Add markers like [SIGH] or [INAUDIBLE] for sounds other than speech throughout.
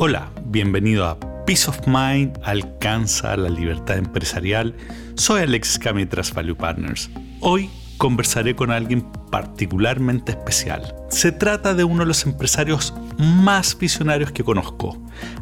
Hola, bienvenido a Peace of Mind alcanza la libertad empresarial. Soy Alex Camitras Value Partners. Hoy conversaré con alguien particularmente especial. Se trata de uno de los empresarios más visionarios que conozco.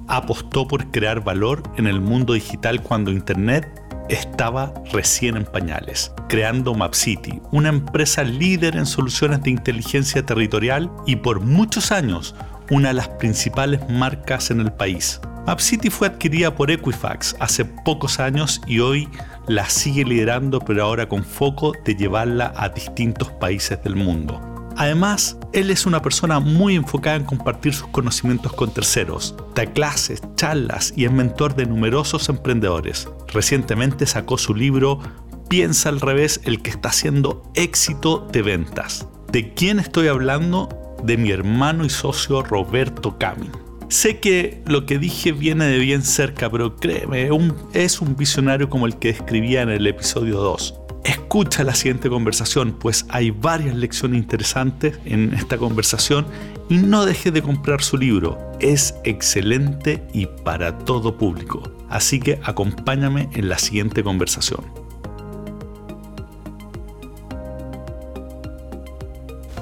Apostó por crear valor en el mundo digital cuando Internet estaba recién en pañales, creando MapCity, una empresa líder en soluciones de inteligencia territorial y por muchos años una de las principales marcas en el país. MapCity fue adquirida por Equifax hace pocos años y hoy la sigue liderando, pero ahora con foco de llevarla a distintos países del mundo. Además, él es una persona muy enfocada en compartir sus conocimientos con terceros, da clases, charlas y es mentor de numerosos emprendedores. Recientemente sacó su libro Piensa al revés, el que está haciendo éxito de ventas. ¿De quién estoy hablando? De mi hermano y socio Roberto Camin. Sé que lo que dije viene de bien cerca, pero créeme, es un visionario como el que describía en el episodio 2. Escucha la siguiente conversación, pues hay varias lecciones interesantes en esta conversación y no dejes de comprar su libro. Es excelente y para todo público. Así que acompáñame en la siguiente conversación.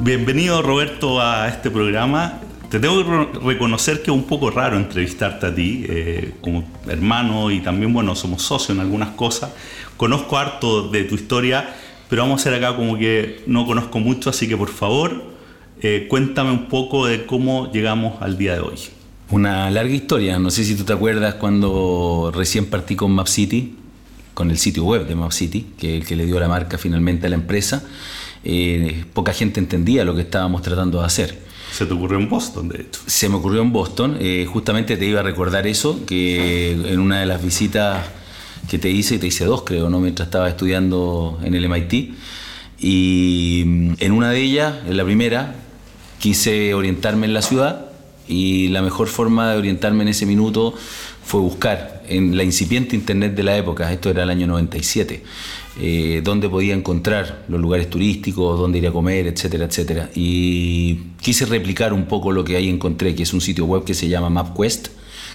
Bienvenido Roberto a este programa. Te tengo que reconocer que es un poco raro entrevistarte a ti, eh, como hermano y también, bueno, somos socios en algunas cosas. Conozco harto de tu historia, pero vamos a hacer acá como que no conozco mucho, así que por favor, eh, cuéntame un poco de cómo llegamos al día de hoy. Una larga historia, no sé si tú te acuerdas cuando recién partí con MapCity, con el sitio web de es el que le dio la marca finalmente a la empresa. Eh, poca gente entendía lo que estábamos tratando de hacer. Se te ocurrió en Boston, de hecho. Se me ocurrió en Boston. Eh, justamente te iba a recordar eso, que en una de las visitas que te hice, y te hice dos creo, ¿no? mientras estaba estudiando en el MIT. Y mm, en una de ellas, en la primera, quise orientarme en la ciudad y la mejor forma de orientarme en ese minuto fue buscar en la incipiente internet de la época, esto era el año 97, eh, dónde podía encontrar los lugares turísticos, dónde ir a comer, etcétera, etcétera. Y quise replicar un poco lo que ahí encontré, que es un sitio web que se llama MapQuest,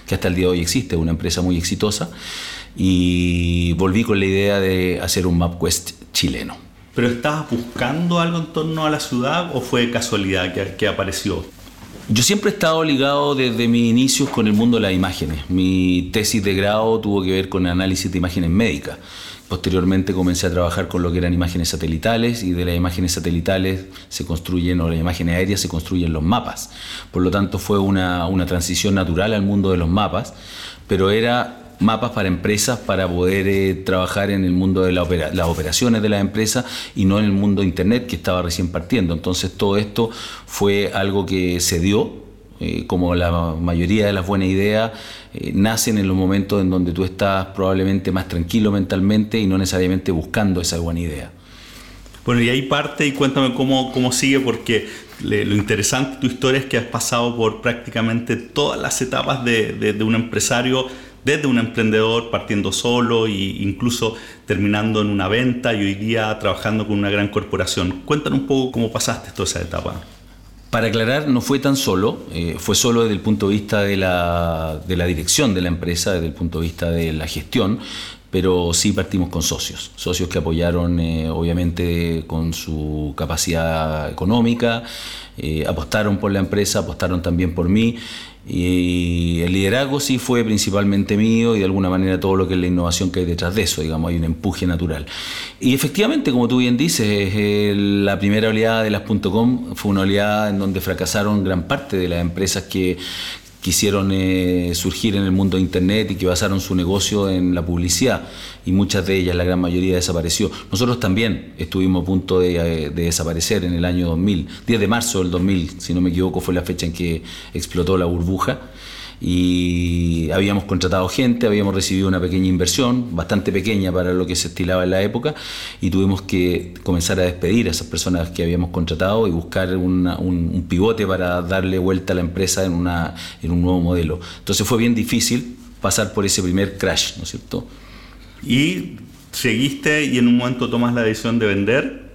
que hasta el día de hoy existe, una empresa muy exitosa, y volví con la idea de hacer un MapQuest chileno. ¿Pero estabas buscando algo en torno a la ciudad o fue casualidad que, que apareció? Yo siempre he estado ligado desde mis inicios con el mundo de las imágenes. Mi tesis de grado tuvo que ver con análisis de imágenes médicas. Posteriormente comencé a trabajar con lo que eran imágenes satelitales y de las imágenes satelitales se construyen, o las imágenes aéreas se construyen los mapas. Por lo tanto fue una, una transición natural al mundo de los mapas, pero era mapas para empresas para poder eh, trabajar en el mundo de las operaciones de las empresas y no en el mundo de Internet que estaba recién partiendo. Entonces todo esto fue algo que se dio, eh, como la mayoría de las buenas ideas, eh, nacen en los momentos en donde tú estás probablemente más tranquilo mentalmente y no necesariamente buscando esa buena idea. Bueno, y ahí parte y cuéntame cómo, cómo sigue, porque lo interesante de tu historia es que has pasado por prácticamente todas las etapas de, de un empresario desde un emprendedor partiendo solo e incluso terminando en una venta y hoy día trabajando con una gran corporación. Cuéntanos un poco cómo pasaste toda esa etapa. Para aclarar, no fue tan solo, eh, fue solo desde el punto de vista de la, de la dirección de la empresa, desde el punto de vista de la gestión, pero sí partimos con socios, socios que apoyaron eh, obviamente con su capacidad económica, eh, apostaron por la empresa, apostaron también por mí y el liderazgo sí fue principalmente mío y de alguna manera todo lo que es la innovación que hay detrás de eso, digamos, hay un empuje natural. Y efectivamente, como tú bien dices, la primera oleada de las .com fue una oleada en donde fracasaron gran parte de las empresas que, quisieron eh, surgir en el mundo de Internet y que basaron su negocio en la publicidad y muchas de ellas, la gran mayoría, desapareció. Nosotros también estuvimos a punto de, eh, de, desaparecer en el año 2000, 10 de marzo del 2000, si no me equivoco, fue la fecha en que explotó la burbuja y habíamos contratado gente, habíamos recibido una pequeña inversión, bastante pequeña para lo que se estilaba en la época, y tuvimos que comenzar a despedir a esas personas que habíamos contratado y buscar un, pivote para darle vuelta a la empresa en, una, en un nuevo modelo. Entonces fue bien difícil pasar por ese primer crash, ¿no es cierto? Y seguiste y en un momento tomas la decisión de vender.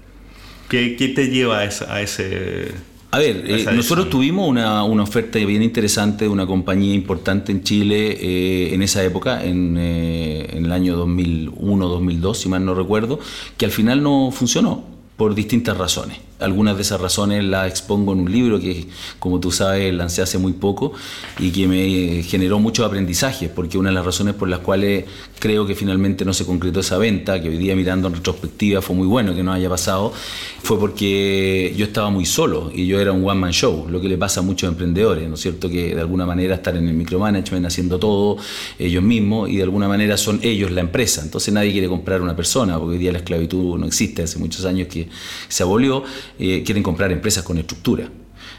¿Qué, qué te lleva a, ese ver, eh, nosotros tuvimos una, oferta bien interesante de una compañía importante en Chile eh, en esa época, en, eh, en el año 2001-2002, si mal no recuerdo, que al final no funcionó por distintas razones. Algunas de esas razones las expongo en un libro que, como tú sabes, lancé hace muy poco y que me generó mucho aprendizaje, porque una de las razones por las cuales creo que finalmente no se concretó esa venta, que hoy día mirando en retrospectiva fue muy bueno que no haya pasado, fue porque yo estaba muy solo y yo era un one-man show, lo que le pasa a muchos emprendedores, ¿no es cierto? Que de alguna manera estar en el micromanagement haciendo todo ellos mismos y de alguna manera son ellos la empresa. Entonces nadie quiere comprar una persona, porque hoy día la esclavitud no existe, hace muchos años que se abolió eh, quieren comprar empresas con estructura.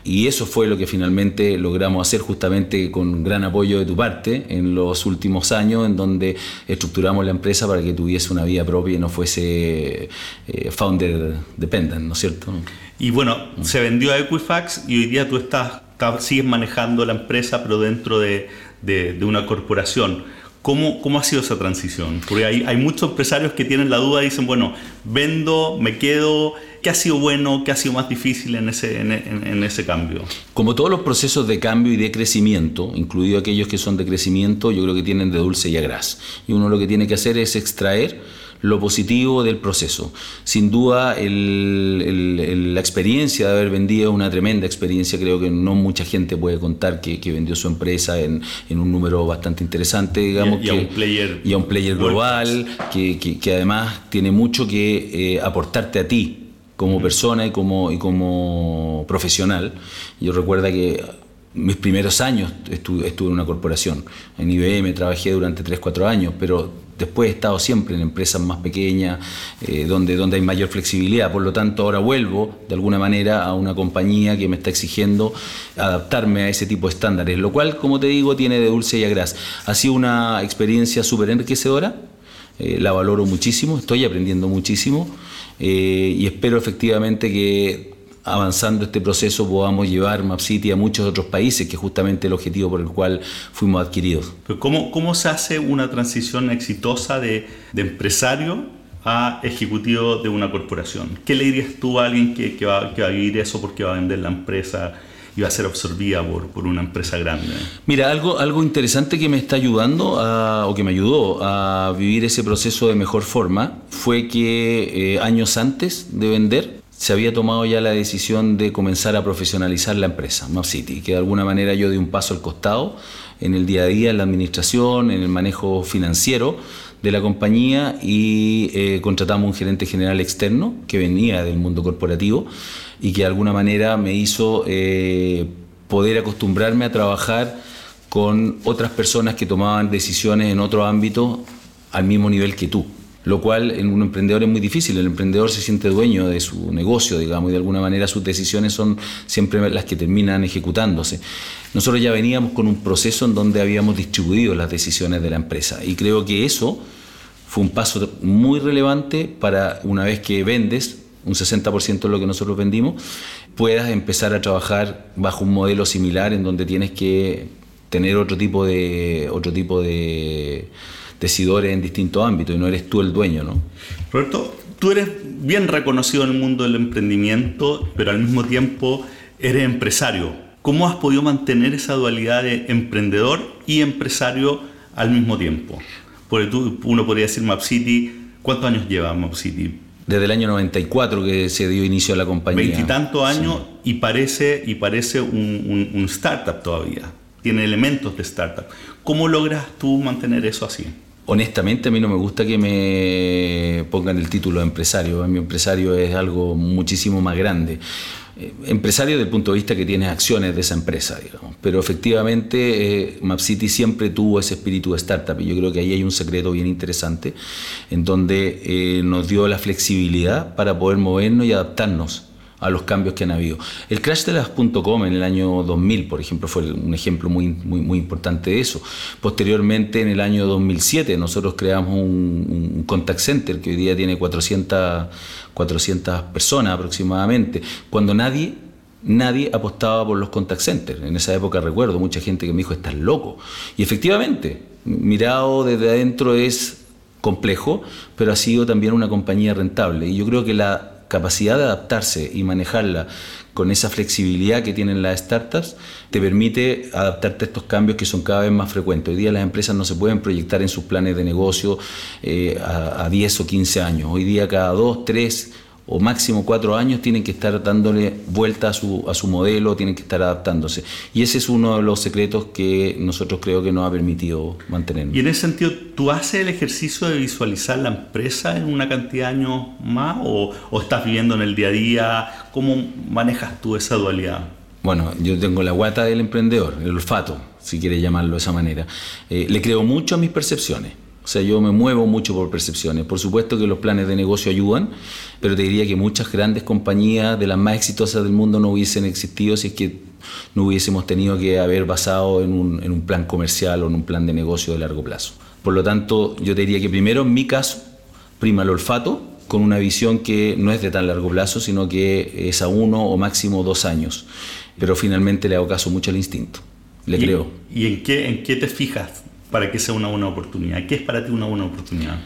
Y eso fue lo que finalmente logramos hacer justamente con gran apoyo de tu parte en los últimos años, en donde estructuramos la empresa para que tuviese una vida propia y no fuese eh, founder dependent, ¿no es cierto? Y bueno, se vendió a Equifax y hoy día tú estás, sigues manejando la empresa, pero dentro de, de, una corporación. ¿Cómo, ¿Cómo, ha sido esa transición? Porque hay, hay, muchos empresarios que tienen la duda y dicen, bueno, vendo, me quedo, ¿Qué ha sido bueno? ¿Qué ha sido más difícil en ese, en, ese cambio? Como todos los procesos de cambio y de crecimiento, incluidos aquellos que son de crecimiento, yo creo que tienen de dulce y a gras. Y uno lo que tiene que hacer es extraer lo positivo del proceso. Sin duda, la experiencia de haber vendido una tremenda experiencia, creo que no mucha gente puede contar que, vendió su empresa en, un número bastante interesante, digamos. Y, a, un player, y a un player global, que, además tiene mucho que eh, aportarte a ti como persona y como, y como profesional. Yo recuerdo que mis primeros años estuve, en una corporación. En IBM trabajé durante 3, 4 años, pero después he estado siempre en empresas más pequeñas, eh, donde, donde hay mayor flexibilidad. Por lo tanto, ahora vuelvo de alguna manera a una compañía que me está exigiendo adaptarme a ese tipo de estándares, lo cual, como te digo, tiene de dulce y a gras. Ha sido una experiencia súper enriquecedora, eh, la valoro muchísimo, estoy aprendiendo muchísimo. Eh, y espero efectivamente que avanzando este proceso podamos llevar MapCity a muchos otros países, que es justamente el objetivo por el cual fuimos adquiridos. ¿cómo, ¿Cómo se hace una transición exitosa de, de empresario a ejecutivo de una corporación? ¿Qué le dirías tú a alguien que, que, va, que va a vivir eso porque va a vender la empresa? iba a ser absorbida por, por, una empresa grande. Mira, algo, algo interesante que me está ayudando o que me ayudó a vivir ese proceso de mejor forma fue que eh, años antes de vender se había tomado ya la decisión de comenzar a profesionalizar la empresa, MapCity, que de alguna manera yo di un paso al costado en el día a día, en la administración, en el manejo financiero de la compañía y eh, contratamos un gerente general externo que venía del mundo corporativo y que de alguna manera me hizo eh, poder acostumbrarme a trabajar con otras personas que tomaban decisiones en otro ámbito al mismo nivel que tú. Lo cual en un emprendedor es muy difícil. El emprendedor se siente dueño de su negocio, digamos, y de alguna manera sus decisiones son siempre las que terminan ejecutándose. Nosotros ya veníamos con un proceso en donde habíamos distribuido las decisiones de la empresa y creo que eso fue un paso muy relevante para una vez que vendes, un 60% de lo que nosotros vendimos, puedas empezar a trabajar bajo un modelo similar en donde tienes que tener otro tipo de otro tipo de decidores en distintos ámbitos y no eres tú el dueño, ¿no? Roberto, tú eres bien reconocido en el mundo del emprendimiento, pero al mismo tiempo eres empresario. ¿Cómo has podido mantener esa dualidad de emprendedor y empresario al mismo tiempo? Porque tú, uno podría decir Map City, ¿cuántos años lleva Map City? desde el año 94 que se dio inicio a la compañía. Veintitantos años y parece, y parece un, un, startup todavía. Tiene elementos de startup. ¿Cómo logras tú mantener eso así? Honestamente, a mí no me gusta que me pongan el título de empresario. Mi empresario es algo muchísimo más grande. Eh, empresario desde el punto de vista que tiene acciones de esa empresa, digamos. Pero efectivamente eh, MapCity siempre tuvo ese espíritu de startup y yo creo que ahí hay un secreto bien interesante en donde eh, nos dio la flexibilidad para poder movernos y adaptarnos a los cambios que han habido. El crash de las .com en el año 2000, por ejemplo, fue un ejemplo muy, muy, importante de eso. Posteriormente, en el año 2007, nosotros creamos un, un contact center que hoy día tiene 400, 400 personas aproximadamente, cuando nadie nadie apostaba por los contact centers. En esa época recuerdo mucha gente que me dijo, estás loco. Y efectivamente, mirado desde adentro es complejo, pero ha sido también una compañía rentable. Y yo creo que la capacidad de adaptarse y manejarla con esa flexibilidad que tienen las startups, te permite adaptarte a estos cambios que son cada vez más frecuentes. Hoy día las empresas no se pueden proyectar en sus planes de negocio eh, a, a 10 o 15 años. Hoy día cada 2, 3 o máximo cuatro años tienen que estar dándole vuelta a su, a su modelo, tienen que estar adaptándose. Y ese es uno de los secretos que nosotros creo que nos ha permitido mantener. Y en ese sentido, ¿tú haces el ejercicio de visualizar la empresa en una cantidad de años más o, estás viviendo en el día a día? ¿Cómo manejas tú esa dualidad? Bueno, yo tengo la guata del emprendedor, el olfato, si quieres llamarlo de esa manera. Eh, le creo mucho a mis percepciones. O sea, yo me muevo mucho por percepciones. Por supuesto que los planes de negocio ayudan, pero te diría que muchas grandes compañías de las más exitosas del mundo no hubiesen existido si es que no hubiésemos tenido que haber basado en un, en un plan comercial o en un plan de negocio de largo plazo. Por lo tanto, yo te diría que primero, en mi caso, prima el olfato con una visión que no es de tan largo plazo, sino que es a uno o máximo dos años. Pero finalmente le hago caso mucho al instinto. Le creo. ¿Y en qué, en qué te fijas para que sea una buena oportunidad? ¿Qué es para ti una buena oportunidad?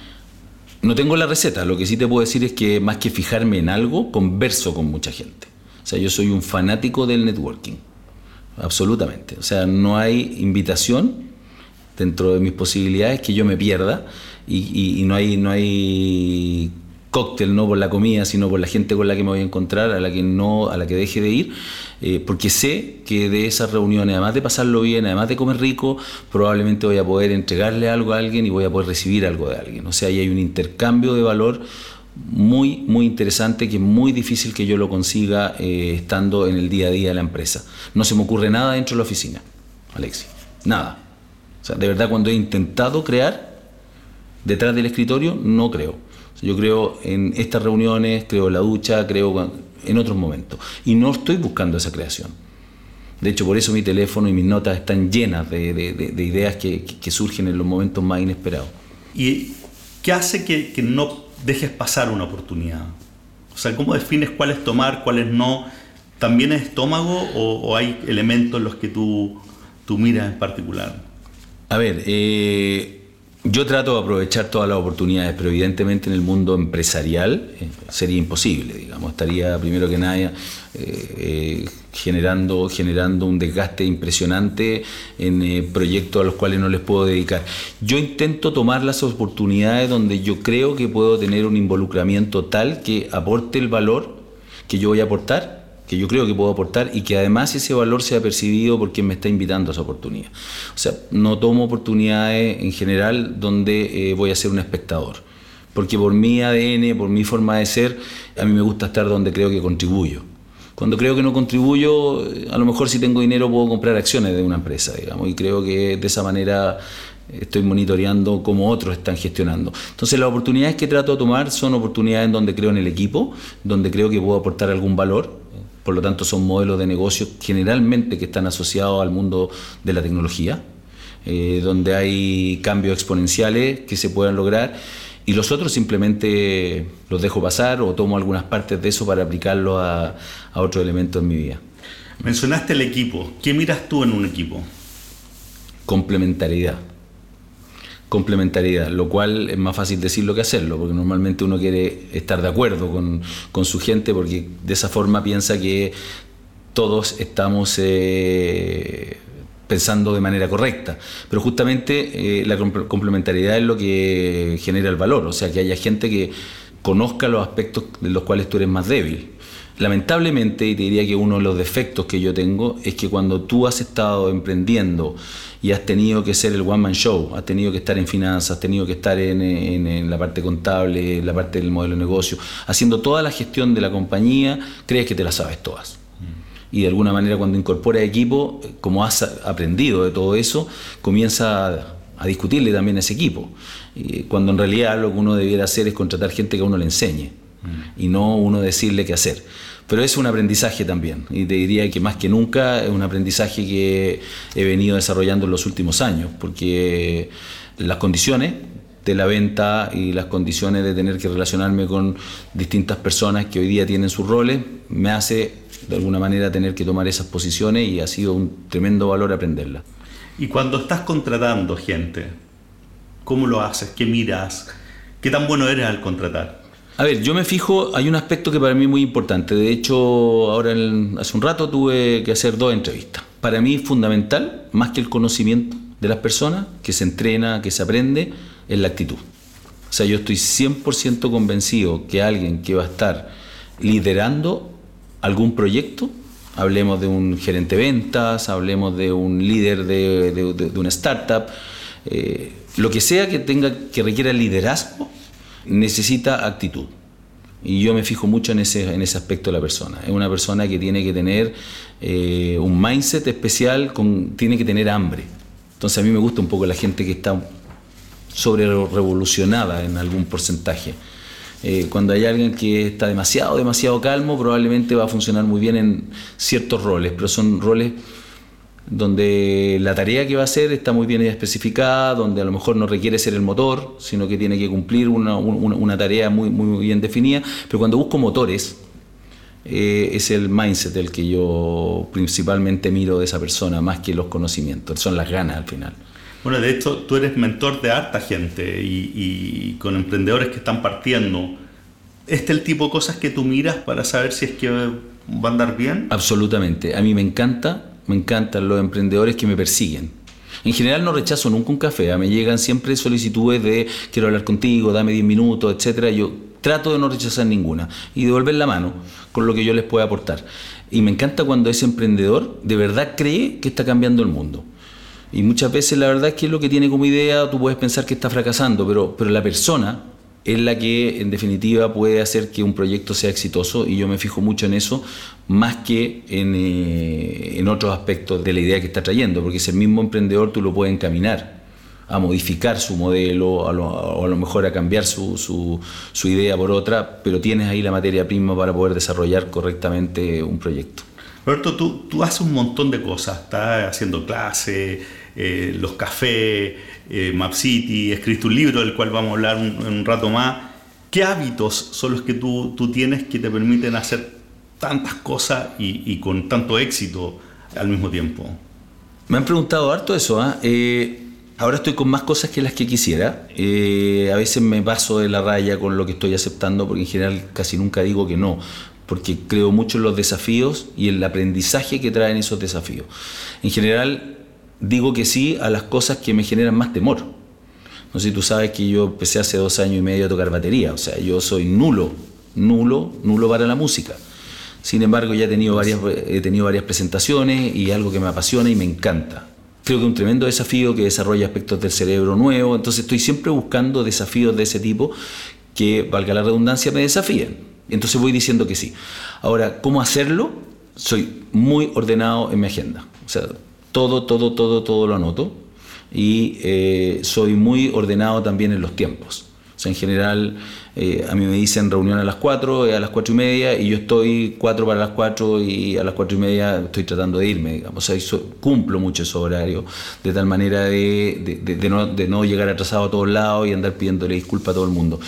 No tengo la receta, lo que sí te puedo decir es que más que fijarme en algo, converso con mucha gente. O sea, yo soy un fanático del networking, absolutamente. O sea, no hay invitación dentro de mis posibilidades que yo me pierda y, no, hay, no hay cóctel, no por la comida, sino por la gente con la que me voy a encontrar, a la que no, a la que deje de ir, eh, porque sé que de esas reuniones, además de pasarlo bien, además de comer rico, probablemente voy a poder entregarle algo a alguien y voy a poder recibir algo de alguien. O sea, ahí hay un intercambio de valor muy, muy interesante que es muy difícil que yo lo consiga eh, estando en el día a día de la empresa. No se me ocurre nada dentro de la oficina, Alexi, nada. O sea, de verdad cuando he intentado crear detrás del escritorio, no creo. Yo creo en estas reuniones, creo en la ducha, creo en otros momentos. Y no estoy buscando esa creación. De hecho, por eso mi teléfono y mis notas están llenas de, ideas que, surgen en los momentos más inesperados. ¿Y qué hace que, no dejes pasar una oportunidad? O sea, ¿cómo defines cuál es tomar, cuál es no? ¿También es estómago o, hay elementos en los que tú, tú miras en particular? A ver, eh, yo trato de aprovechar todas las oportunidades, pero evidentemente en el mundo empresarial eh, sería imposible, digamos. Estaría primero que nada eh, eh, generando, generando un desgaste impresionante en proyectos a los cuales no les puedo dedicar. Yo intento tomar las oportunidades donde yo creo que puedo tener un involucramiento tal que aporte el valor que yo voy a aportar que yo creo que puedo aportar y que además ese valor sea percibido por quien me está invitando a esa oportunidad. O sea, no tomo oportunidades en general donde eh, voy a ser un espectador, porque por mi ADN, por mi forma de ser, a mí me gusta estar donde creo que contribuyo. Cuando creo que no contribuyo, a lo mejor si tengo dinero puedo comprar acciones de una empresa, digamos, y creo que de esa manera estoy monitoreando cómo otros están gestionando. Entonces las oportunidades que trato de tomar son oportunidades en donde creo en el equipo, donde creo que puedo aportar algún valor, por lo tanto son modelos de negocio generalmente que están asociados al mundo de la tecnología, eh, donde hay cambios exponenciales que se pueden lograr y los otros simplemente los dejo pasar o tomo algunas partes de eso para aplicarlo a, a otros elementos en mi vida. Mencionaste el equipo. ¿Qué miras tú en un equipo? Complementariedad complementariedad, lo cual es más fácil decirlo que hacerlo, porque normalmente uno quiere estar de acuerdo con, su gente, porque de esa forma piensa que todos estamos eh, pensando de manera correcta. Pero justamente eh, la complementariedad es lo que genera el valor, o sea, que haya gente que conozca los aspectos de los cuales tú eres más débil. Lamentablemente, y te diría que uno de los defectos que yo tengo es que cuando tú has estado emprendiendo y has tenido que ser el one man show, has tenido que estar en finanzas, has tenido que estar en, la parte contable, en la parte del modelo de negocio, haciendo toda la gestión de la compañía, crees que te la sabes todas. Y de alguna manera cuando incorporas equipo, como has aprendido de todo eso, comienza a, a discutirle también a ese equipo. cuando en realidad lo que uno debiera hacer es contratar gente que a uno le enseñe. Y no uno decirle qué hacer. Pero es un aprendizaje también, y te diría que más que nunca es un aprendizaje que he venido desarrollando en los últimos años, porque las condiciones de la venta y las condiciones de tener que relacionarme con distintas personas que hoy día tienen sus roles, me hace de alguna manera tener que tomar esas posiciones y ha sido un tremendo valor aprenderlas. Y cuando estás contratando gente, ¿cómo lo haces? ¿Qué miras? ¿Qué tan bueno eres al contratar? A ver, yo me fijo, hay un aspecto que para mí es muy importante. De hecho, ahora hace un rato tuve que hacer dos entrevistas. Para mí es fundamental, más que el conocimiento de las personas, que se entrena, que se aprende, es la actitud. O sea, yo estoy 100% convencido que alguien que va a estar liderando algún proyecto, hablemos de un gerente de ventas, hablemos de un líder de, de, una startup, eh, lo que sea que tenga que requiera liderazgo, necesita actitud. Y yo me fijo mucho en ese, en ese aspecto de la persona. Es una persona que tiene que tener eh, un mindset especial, con, tiene que tener hambre. Entonces a mí me gusta un poco la gente que está sobre revolucionada en algún porcentaje. Eh, cuando hay alguien que está demasiado, demasiado calmo, probablemente va a funcionar muy bien en ciertos roles, pero son roles donde la tarea que va a hacer está muy bien especificada, donde a lo mejor no requiere ser el motor, sino que tiene que cumplir una, tarea muy, muy bien definida. Pero cuando busco motores, eh, es el mindset el que yo principalmente miro de esa persona, más que los conocimientos, son las ganas al final. Bueno, de hecho, tú eres mentor de harta gente y, y con emprendedores que están partiendo. ¿Este es el tipo de cosas que tú miras para saber si es que va a andar bien? Absolutamente. A mí me encanta me encantan los emprendedores que me persiguen. En general no rechazo nunca un café, me llegan siempre solicitudes de quiero hablar contigo, dame 10 minutos, etcétera. Yo trato de no rechazar ninguna y devolver la mano con lo que yo les pueda aportar. Y me encanta cuando ese emprendedor de verdad cree que está cambiando el mundo. Y muchas veces la verdad es que es lo que tiene como idea, tú puedes pensar que está fracasando, pero, pero la persona es la que en definitiva puede hacer que un proyecto sea exitoso y yo me fijo mucho en eso más que en, eh, en otros aspectos de la idea que está trayendo, porque ese mismo emprendedor tú lo puedes encaminar a modificar su modelo o a lo mejor a cambiar su, su, su, idea por otra, pero tienes ahí la materia prima para poder desarrollar correctamente un proyecto. Roberto, tú, tú haces un montón de cosas, estás haciendo clases, eh, los cafés, eh, Map City, escribiste un libro del cual vamos a hablar un, un rato más. ¿Qué hábitos son los que tú, tienes que te permiten hacer tantas cosas y, con tanto éxito al mismo tiempo? Me han preguntado harto eso. ¿ah? ¿eh? ahora estoy con más cosas que las que quisiera. Eh, a veces me paso de la raya con lo que estoy aceptando porque en general casi nunca digo que no porque creo mucho en los desafíos y el aprendizaje que traen esos desafíos. En general, digo que sí a las cosas que me generan más temor. No sé si tú sabes que yo empecé hace dos años y medio a tocar batería, o sea, yo soy nulo, nulo, nulo para la música. Sin embargo, ya he tenido varias, he tenido varias presentaciones y algo que me apasiona y me encanta. Creo que es un tremendo desafío que desarrolla aspectos del cerebro nuevo, entonces estoy siempre buscando desafíos de ese tipo que, valga la redundancia, me desafíen. Entonces voy diciendo que sí. Ahora, ¿cómo hacerlo? Soy muy ordenado en mi agenda. O sea, todo, todo, todo, todo lo anoto y eh, soy muy ordenado también en los tiempos. O sea, en general, eh, a mí me dicen reunión a las 4, a las 4 y media, y yo estoy 4 para las 4 y a las 4 y media estoy tratando de irme, digamos. O sea, cumplo mucho ese horario, de tal manera de, de, de, no, de, no, llegar atrasado a todos lados y andar pidiéndole disculpas a todo el mundo.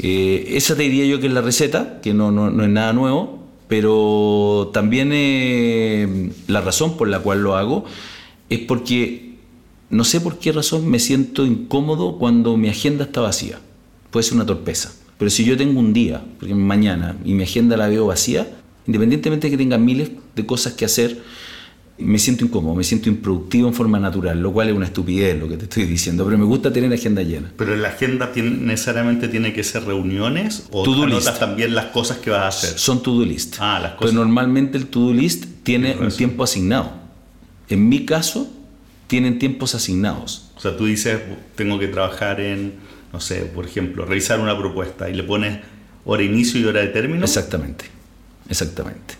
Eh, esa te diría yo que es la receta, que no, no, no es nada nuevo, pero también eh, la razón por la cual lo hago es porque no sé por qué razón me siento incómodo cuando mi agenda está vacía. Puede ser una torpeza. Pero si yo tengo un día, porque mañana, y mi agenda la veo vacía, independientemente de que tenga miles de cosas que hacer, me siento incómodo, me siento improductivo en forma natural, lo cual es una estupidez lo que te estoy diciendo, pero me gusta tener agenda llena. Pero la agenda tiene, necesariamente tiene que ser reuniones o to anotas también las cosas que vas a hacer. Son to-do list. Ah, las cosas. Pero normalmente el to-do list tiene un tiempo asignado. En mi caso, tienen tiempos asignados. O sea, tú dices, tengo que trabajar en, no sé, por ejemplo, revisar una propuesta y le pones hora de inicio y hora de término. Exactamente, exactamente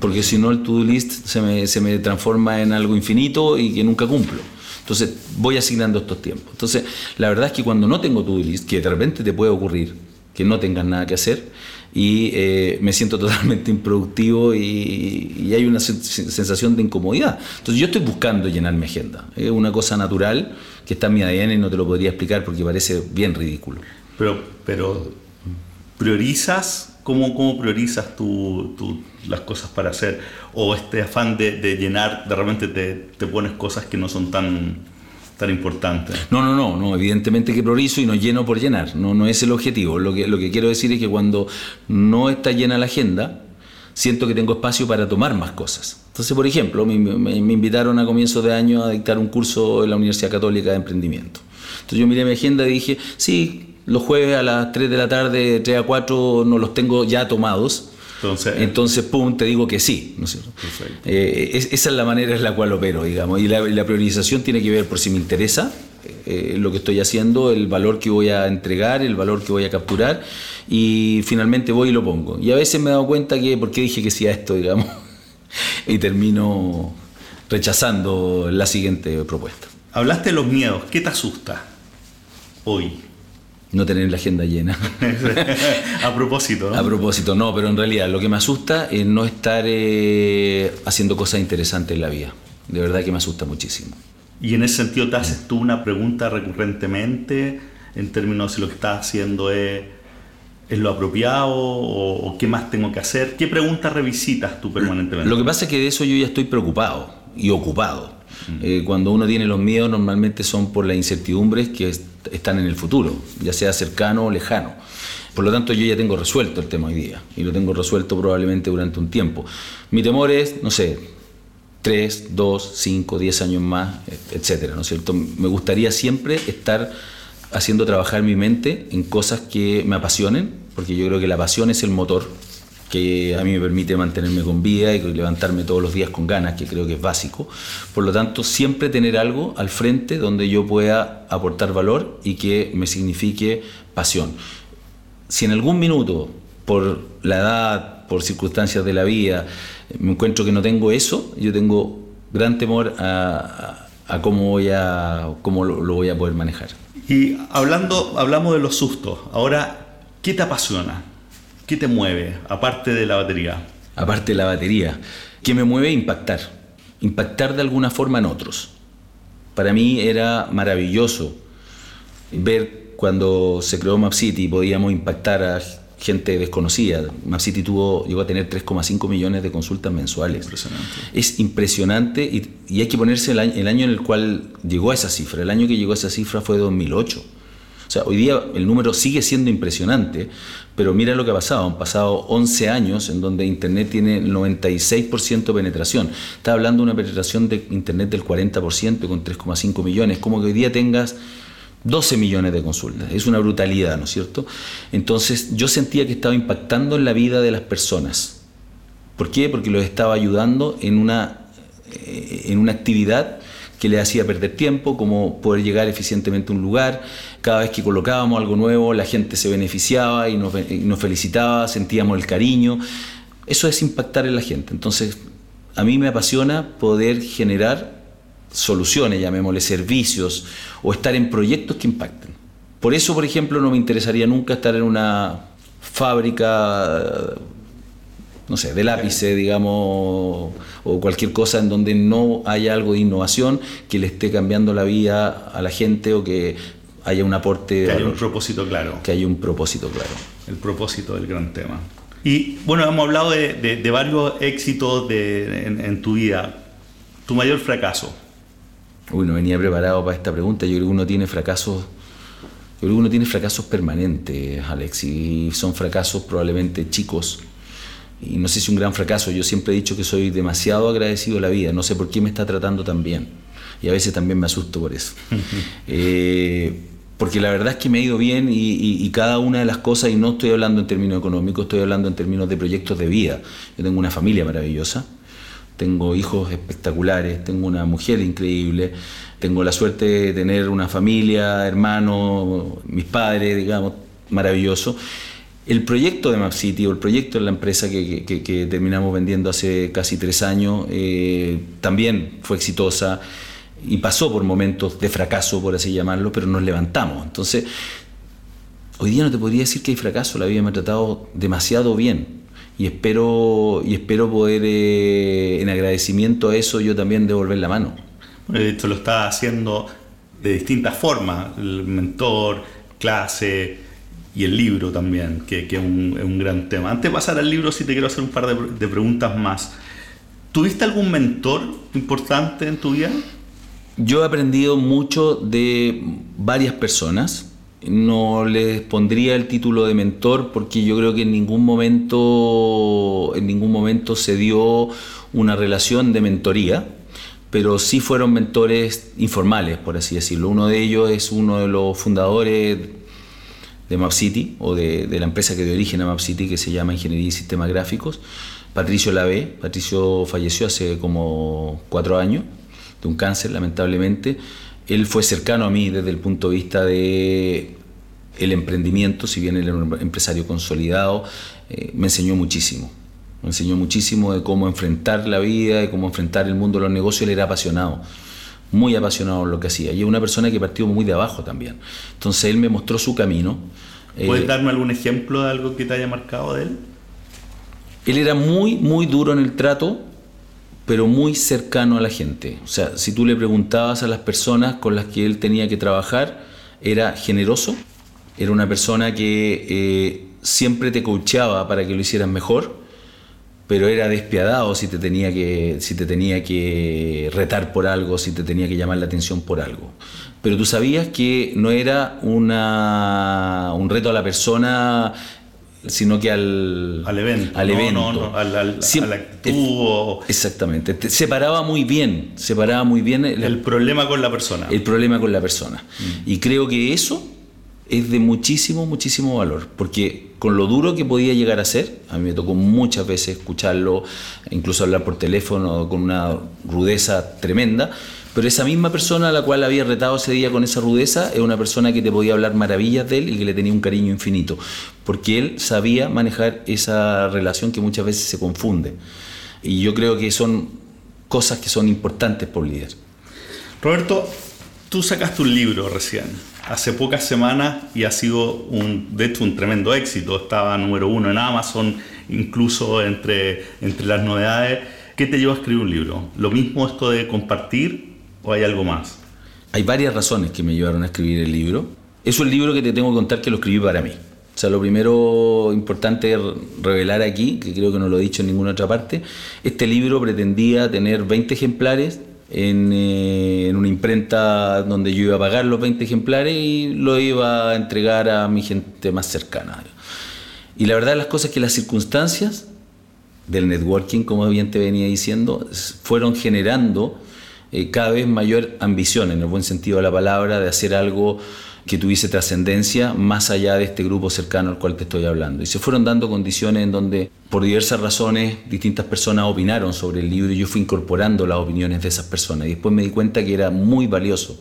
porque si no el to-do list se me, se me transforma en algo infinito y que nunca cumplo. Entonces voy asignando estos tiempos. Entonces la verdad es que cuando no tengo to-do list, que de repente te puede ocurrir que no tengas nada que hacer y eh, me siento [LAUGHS] totalmente improductivo y, y, hay una sensación de incomodidad. Entonces yo estoy buscando llenar mi agenda. Es una cosa natural que está en mi ADN y no te lo podría explicar porque parece bien ridículo. Pero, pero priorizas ¿Cómo, priorizas tú, las cosas para hacer? ¿O este afán de, llenar, de repente te, pones cosas que no son tan, tan importante. No, no, no, no, evidentemente que priorizo y no lleno por llenar, no, no es el objetivo. Lo que, lo que quiero decir es que cuando no está llena la agenda, siento que tengo espacio para tomar más cosas. Entonces, por ejemplo, me, me invitaron a comienzos de año a dictar un curso en la Universidad Católica de Emprendimiento. Entonces yo miré mi agenda y dije, sí, los jueves a las 3 de la tarde, 3 a 4, no los tengo ya tomados. Entonces, Entonces, pum, te digo que sí. ¿no es cierto? Eh, es, esa es la manera en la cual opero, digamos. Y la, la priorización tiene que ver por si me interesa eh, lo que estoy haciendo, el valor que voy a entregar, el valor que voy a capturar, y finalmente voy y lo pongo. Y a veces me he dado cuenta que, ¿por qué dije que sí a esto, [LAUGHS] digamos? y termino rechazando la siguiente propuesta. Hablaste de los miedos, ¿qué te asusta hoy? No tener la agenda llena. [LAUGHS] a propósito, ¿no? A propósito, no, pero en realidad lo que me asusta es no estar eh, haciendo cosas interesantes en la vida. De verdad que me asusta muchísimo. Y en ese sentido, ¿te haces tú una pregunta recurrentemente en términos de si lo que estás haciendo es, es lo apropiado o, o, qué más tengo que hacer? ¿Qué preguntas revisitas tú permanentemente? Lo que pasa es que de eso yo ya estoy preocupado y ocupado. Eh, cuando uno tiene los miedos normalmente son por las incertidumbres que están en el futuro, ya sea cercano o lejano. Por lo tanto, yo ya tengo resuelto el tema hoy día y lo tengo resuelto probablemente durante un tiempo. Mi temor es, no sé, 3, 2, 5, 10 años más, etcétera, ¿no es cierto? Me gustaría siempre estar haciendo trabajar mi mente en cosas que me apasionen, porque yo creo que la pasión es el motor que a mí me permite mantenerme con vida y levantarme todos los días con ganas, que creo que es básico. Por lo tanto, siempre tener algo al frente donde yo pueda aportar valor y que me signifique pasión. Si en algún minuto, por la edad, por circunstancias de la vida, me encuentro que no tengo eso, yo tengo gran temor a, cómo, voy a, cómo lo, lo voy a poder manejar. Y hablando, hablamos de los sustos, ahora, ¿qué te apasiona? ¿Qué te mueve, aparte de la batería? Aparte de la batería, ¿qué me mueve? Impactar. Impactar de alguna forma en otros. Para mí era maravilloso ver cuando se creó Map City, podíamos impactar a gente desconocida. Map City tuvo, llegó a tener 3,5 millones de consultas mensuales. Impresionante. Es impresionante y, y hay que ponerse el año, el año, en el cual llegó a esa cifra. El año que llegó a esa cifra fue 2008. O sea, hoy día el número sigue siendo impresionante, pero mira lo que ha pasado. Han pasado 11 años en donde Internet tiene 96% de penetración. Está hablando de una penetración de Internet del 40% con 3,5 millones. Como que hoy día tengas 12 millones de consultas. Es una brutalidad, ¿no es cierto? Entonces yo sentía que estaba impactando en la vida de las personas. ¿Por qué? Porque los estaba ayudando en una, eh, en una actividad que le hacía perder tiempo, como poder llegar eficientemente a un lugar. Cada vez que colocábamos algo nuevo, la gente se beneficiaba y nos, felicitaba, sentíamos el cariño. Eso es impactar en la gente. Entonces, a mí me apasiona poder generar soluciones, llamémosle servicios, o estar en proyectos que impacten. Por eso, por ejemplo, no me interesaría nunca estar en una fábrica no sé, de lápice, digamos, o cualquier cosa en donde no haya algo de innovación que le esté cambiando la vida a la gente o que haya un aporte. Que haya un propósito claro. Que haya un propósito claro. El propósito del gran tema. Y bueno, hemos hablado de, de, de varios éxitos de, en, en, tu vida. ¿Tu mayor fracaso? Uy, no venía preparado para esta pregunta. Yo creo que uno tiene fracasos. Yo creo que uno tiene fracasos permanentes, Alex, y son fracasos probablemente chicos, y no sé si un gran fracaso, yo siempre he dicho que soy demasiado agradecido a la vida, no sé por qué me está tratando tan bien y a veces también me asusto por eso. [LAUGHS] eh, porque la verdad es que me ha ido bien y, y, y, cada una de las cosas, y no estoy hablando en términos económicos, estoy hablando en términos de proyectos de vida. Yo tengo una familia maravillosa, tengo hijos espectaculares, tengo una mujer increíble, tengo la suerte de tener una familia, hermanos, mis padres, digamos, maravilloso el proyecto de Map City o el proyecto de la empresa que, terminamos vendiendo hace casi tres años eh, también fue exitosa y pasó por momentos de fracaso, por así llamarlo, pero nos levantamos. Entonces, hoy día no te podría decir que hay fracaso, la vida me ha tratado demasiado bien y espero, y espero poder, eh, en agradecimiento a eso, yo también devolver la mano. De hecho, lo está haciendo de distintas formas, mentor, clase, y el libro también, que, que es, un, es, un, gran tema. Antes de pasar al libro, sí te quiero hacer un par de, de, preguntas más. ¿Tuviste algún mentor importante en tu vida? Yo he aprendido mucho de varias personas. No les pondría el título de mentor porque yo creo que en ningún momento, en ningún momento se dio una relación de mentoría, pero sí fueron mentores informales, por así decirlo. Uno de ellos es uno de los fundadores de MapCity o de, la empresa que dio origen a MapCity que se llama Ingeniería y Sistemas Gráficos, Patricio Lavé. Patricio falleció hace como cuatro años de un cáncer, lamentablemente. Él fue cercano a mí desde el punto de vista de el emprendimiento, si bien él era un empresario consolidado, eh, me enseñó muchísimo. Me enseñó muchísimo de cómo enfrentar la vida, de cómo enfrentar el mundo de los negocios. Él era apasionado, muy apasionado en lo que hacía. Y es una persona que partió muy de abajo también. Entonces él me mostró su camino. ¿Puedes eh, darme algún ejemplo de algo que te haya marcado de él? Él era muy, muy duro en el trato, pero muy cercano a la gente. O sea, si tú le preguntabas a las personas con las que él tenía que trabajar, era generoso, era una persona que eh, siempre te coacheaba para que lo hicieras mejor, pero era despiadado si te tenía que si te tenía que retar por algo, si te tenía que llamar la atención por algo. Pero tú sabías que no era una, un reto a la persona sino que al, al evento. Al evento. No, no, al, al, Exactamente. Separaba muy bien, separaba muy bien el, problema con la persona. El problema con la persona. Mm. Y creo que eso es de muchísimo, muchísimo valor, porque con lo duro que podía llegar a ser, a mí me tocó muchas veces escucharlo, incluso hablar por teléfono con una rudeza tremenda, pero esa misma persona a la cual había retado ese día con esa rudeza es una persona que te podía hablar maravillas de él y que le tenía un cariño infinito, porque él sabía manejar esa relación que muchas veces se confunde. Y yo creo que son cosas que son importantes por líder. Roberto, tú sacaste un libro recién, hace pocas semanas, y ha sido, un, de hecho, un tremendo éxito. Estaba número uno en Amazon, incluso entre, entre las novedades. ¿Qué te llevó a escribir un libro? ¿Lo mismo esto de compartir ¿O hay algo más? Hay varias razones que me llevaron a escribir el libro. Es un libro que te tengo que contar que lo escribí para mí. O sea, lo primero importante revelar aquí, que creo que no lo he dicho en ninguna otra parte, este libro pretendía tener 20 ejemplares en, eh, en, una imprenta donde yo iba a pagar los 20 ejemplares y lo iba a entregar a mi gente más cercana. Y la verdad las cosas que las circunstancias del networking, como bien te venía diciendo, fueron generando eh, cada vez mayor ambición, en el buen sentido de la palabra, de hacer algo que tuviese trascendencia más allá de este grupo cercano al cual te estoy hablando. Y se fueron dando condiciones en donde, por diversas razones, distintas personas opinaron sobre el libro y yo fui incorporando las opiniones de esas personas. Y después me di cuenta que era muy valioso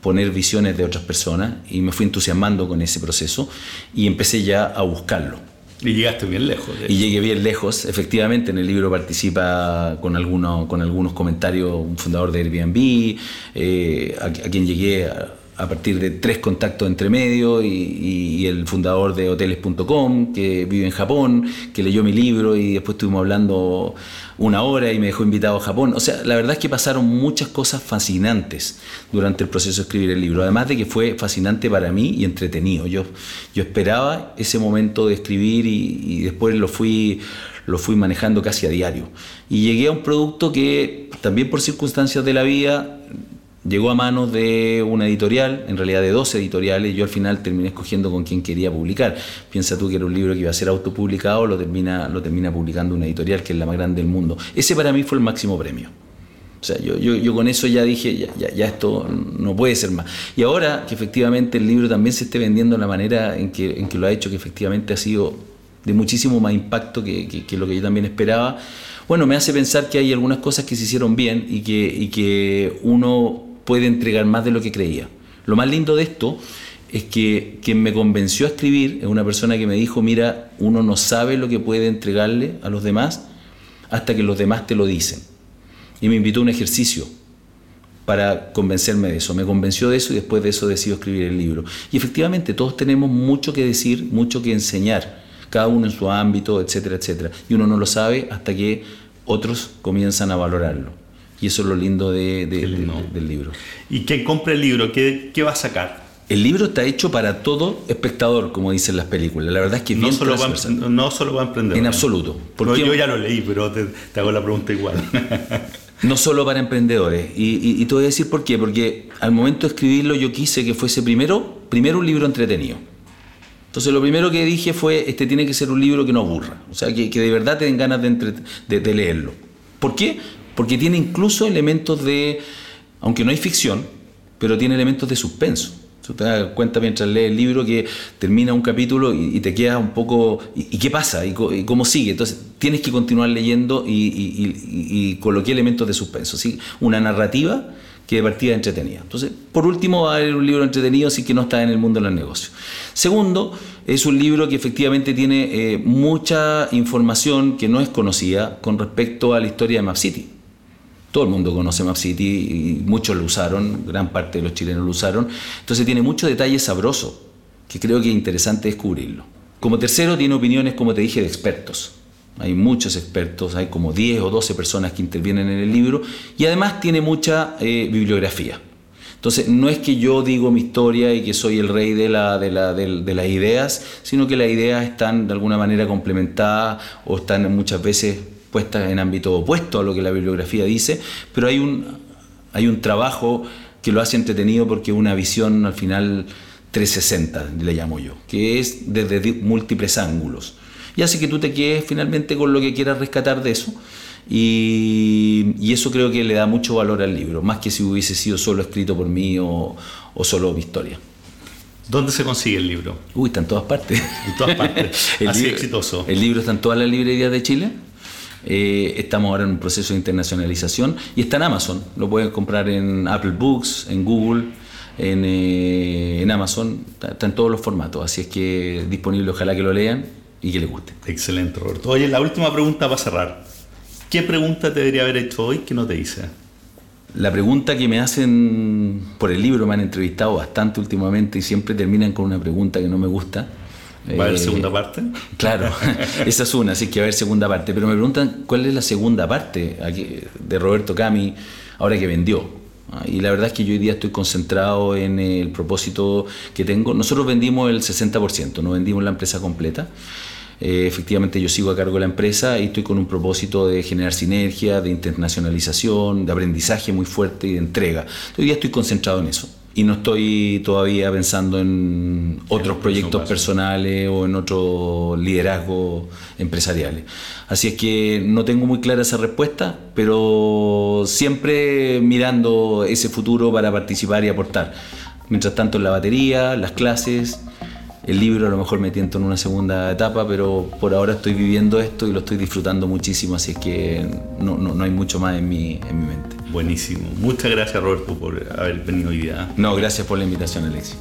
poner visiones de otras personas y me fui entusiasmando con ese proceso y empecé ya a buscarlo. Y llegaste bien lejos. Y llegué bien lejos. Efectivamente, en el libro participa con, algunos, con algunos comentarios un fundador de Airbnb, eh, a, quien llegué a, partir de tres contactos entre medio, y, el fundador de hoteles.com, que vive en Japón, que leyó mi libro y después estuvimos hablando una hora y me dejó invitado a Japón. O sea, la verdad es que pasaron muchas cosas fascinantes durante el proceso de escribir el libro, además de que fue fascinante para mí y entretenido. Yo, yo esperaba ese momento de escribir y, después lo fui, lo fui manejando casi a diario. Y llegué a un producto que también por circunstancias de la vida llegó a manos de una editorial, en realidad de dos editoriales, yo al final terminé escogiendo con quién quería publicar. Piensa tú que era un libro que iba a ser autopublicado, lo termina, lo termina publicando una editorial que es la más grande del mundo. Ese para mí fue el máximo premio. O sea, yo, yo, con eso ya dije, ya, esto no puede ser más. Y ahora que efectivamente el libro también se esté vendiendo de la manera en que, en que lo ha hecho, que efectivamente ha sido de muchísimo más impacto que, que, lo que yo también esperaba, bueno, me hace pensar que hay algunas cosas que se hicieron bien y que, y que uno puede entregar más de lo que creía. Lo más lindo de esto es que quien me convenció a escribir es una persona que me dijo, mira, uno no sabe lo que puede entregarle a los demás hasta que los demás te lo dicen. Y me invitó a un ejercicio para convencerme de eso. Me convenció de eso y después de eso decido escribir el libro. Y efectivamente todos tenemos mucho que decir, mucho que enseñar, cada uno en su ámbito, etcétera, etcétera. Y uno no lo sabe hasta que otros comienzan a valorarlo. Y eso es lo lindo, de, del libro. ¿Y quien compra el libro, qué, qué va a sacar? El libro está hecho para todo espectador, como dicen las películas. La verdad es que no, solo va, no solo va a emprender. En absoluto. Porque yo ya lo leí, pero te, hago la pregunta igual. [LAUGHS] No solo para emprendedores. Y, te voy a decir por qué. Porque al momento de escribirlo yo quise que fuese primero, primero un libro entretenido. Entonces lo primero que dije fue, este tiene que ser un libro que no aburra. O sea, que, de verdad te den ganas de, de leerlo. ¿Por qué? Porque tiene incluso elementos de, aunque no hay ficción, pero tiene elementos de suspenso. Tú te das cuenta mientras lees el libro que termina un capítulo y, te queda un poco. ¿Y, qué pasa? ¿Y, cómo sigue? Entonces tienes que continuar leyendo y, coloqué elementos de suspenso. Una narrativa que de partida entretenida. Entonces, por último, va a haber un libro entretenido si que no está en el mundo de los negocios. Segundo, es un libro que efectivamente tiene eh, mucha información que no es conocida con respecto a la historia de Map City. Todo el mundo conoce Map City y muchos lo usaron, gran parte de los chilenos lo usaron. Entonces tiene muchos detalles sabrosos que creo que es interesante descubrirlo. Como tercero, tiene opiniones, como te dije, de expertos. Hay muchos expertos, hay como 10 o 12 personas que intervienen en el libro y además tiene mucha eh, bibliografía. Entonces, no es que yo digo mi historia y que soy el rey de, la, de, la, de, las ideas, sino que las ideas están de alguna manera complementadas o están muchas veces puestas en ámbito opuesto a lo que la bibliografía dice, pero hay un, hay un trabajo que lo hace entretenido porque una visión al final 360, le llamo yo, que es desde múltiples ángulos. Y hace que tú te quedes finalmente con lo que quieras rescatar de eso. Y, y, eso creo que le da mucho valor al libro, más que si hubiese sido solo escrito por mí o, o solo mi historia. ¿Dónde se consigue el libro? Uy, está en todas partes. En todas partes. [LAUGHS] Así exitoso. El libro está en todas las librerías de Chile. Eh, estamos ahora en un proceso de internacionalización y está en Amazon. Lo pueden comprar en Apple Books, en Google, en, eh, en Amazon. Está, en todos los formatos. Así es que disponible, ojalá que lo lean y que les guste. Excelente, Roberto. Oye, la última pregunta para cerrar. ¿Qué pregunta te debería haber hecho hoy que no te hice? La pregunta que me hacen por el libro, me han entrevistado bastante últimamente y siempre terminan con una pregunta que no me gusta ¿Va a haber eh, segunda parte? Claro, [LAUGHS] esa es una, así que va a haber segunda parte. Pero me preguntan cuál es la segunda parte de Roberto Cami ahora que vendió. Ah, y la verdad es que yo hoy día estoy concentrado en el propósito que tengo. Nosotros vendimos el 60%, no vendimos la empresa completa. Eh, efectivamente yo sigo a cargo de la empresa y estoy con un propósito de generar sinergia, de internacionalización, de aprendizaje muy fuerte y de entrega. Hoy día estoy concentrado en eso y no estoy todavía pensando en otros proyectos personales o en otros liderazgos empresariales. Así es que no tengo muy clara esa respuesta, pero siempre mirando ese futuro para participar y aportar. Mientras tanto en la batería, las clases, el libro a lo mejor me tiento en una segunda etapa, pero por ahora estoy viviendo esto y lo estoy disfrutando muchísimo, así es que no, no, hay mucho más en mi, en mi mente. Buenísimo. Muchas gracias Roberto por haber venido hoy día. No, gracias por la invitación Alexis.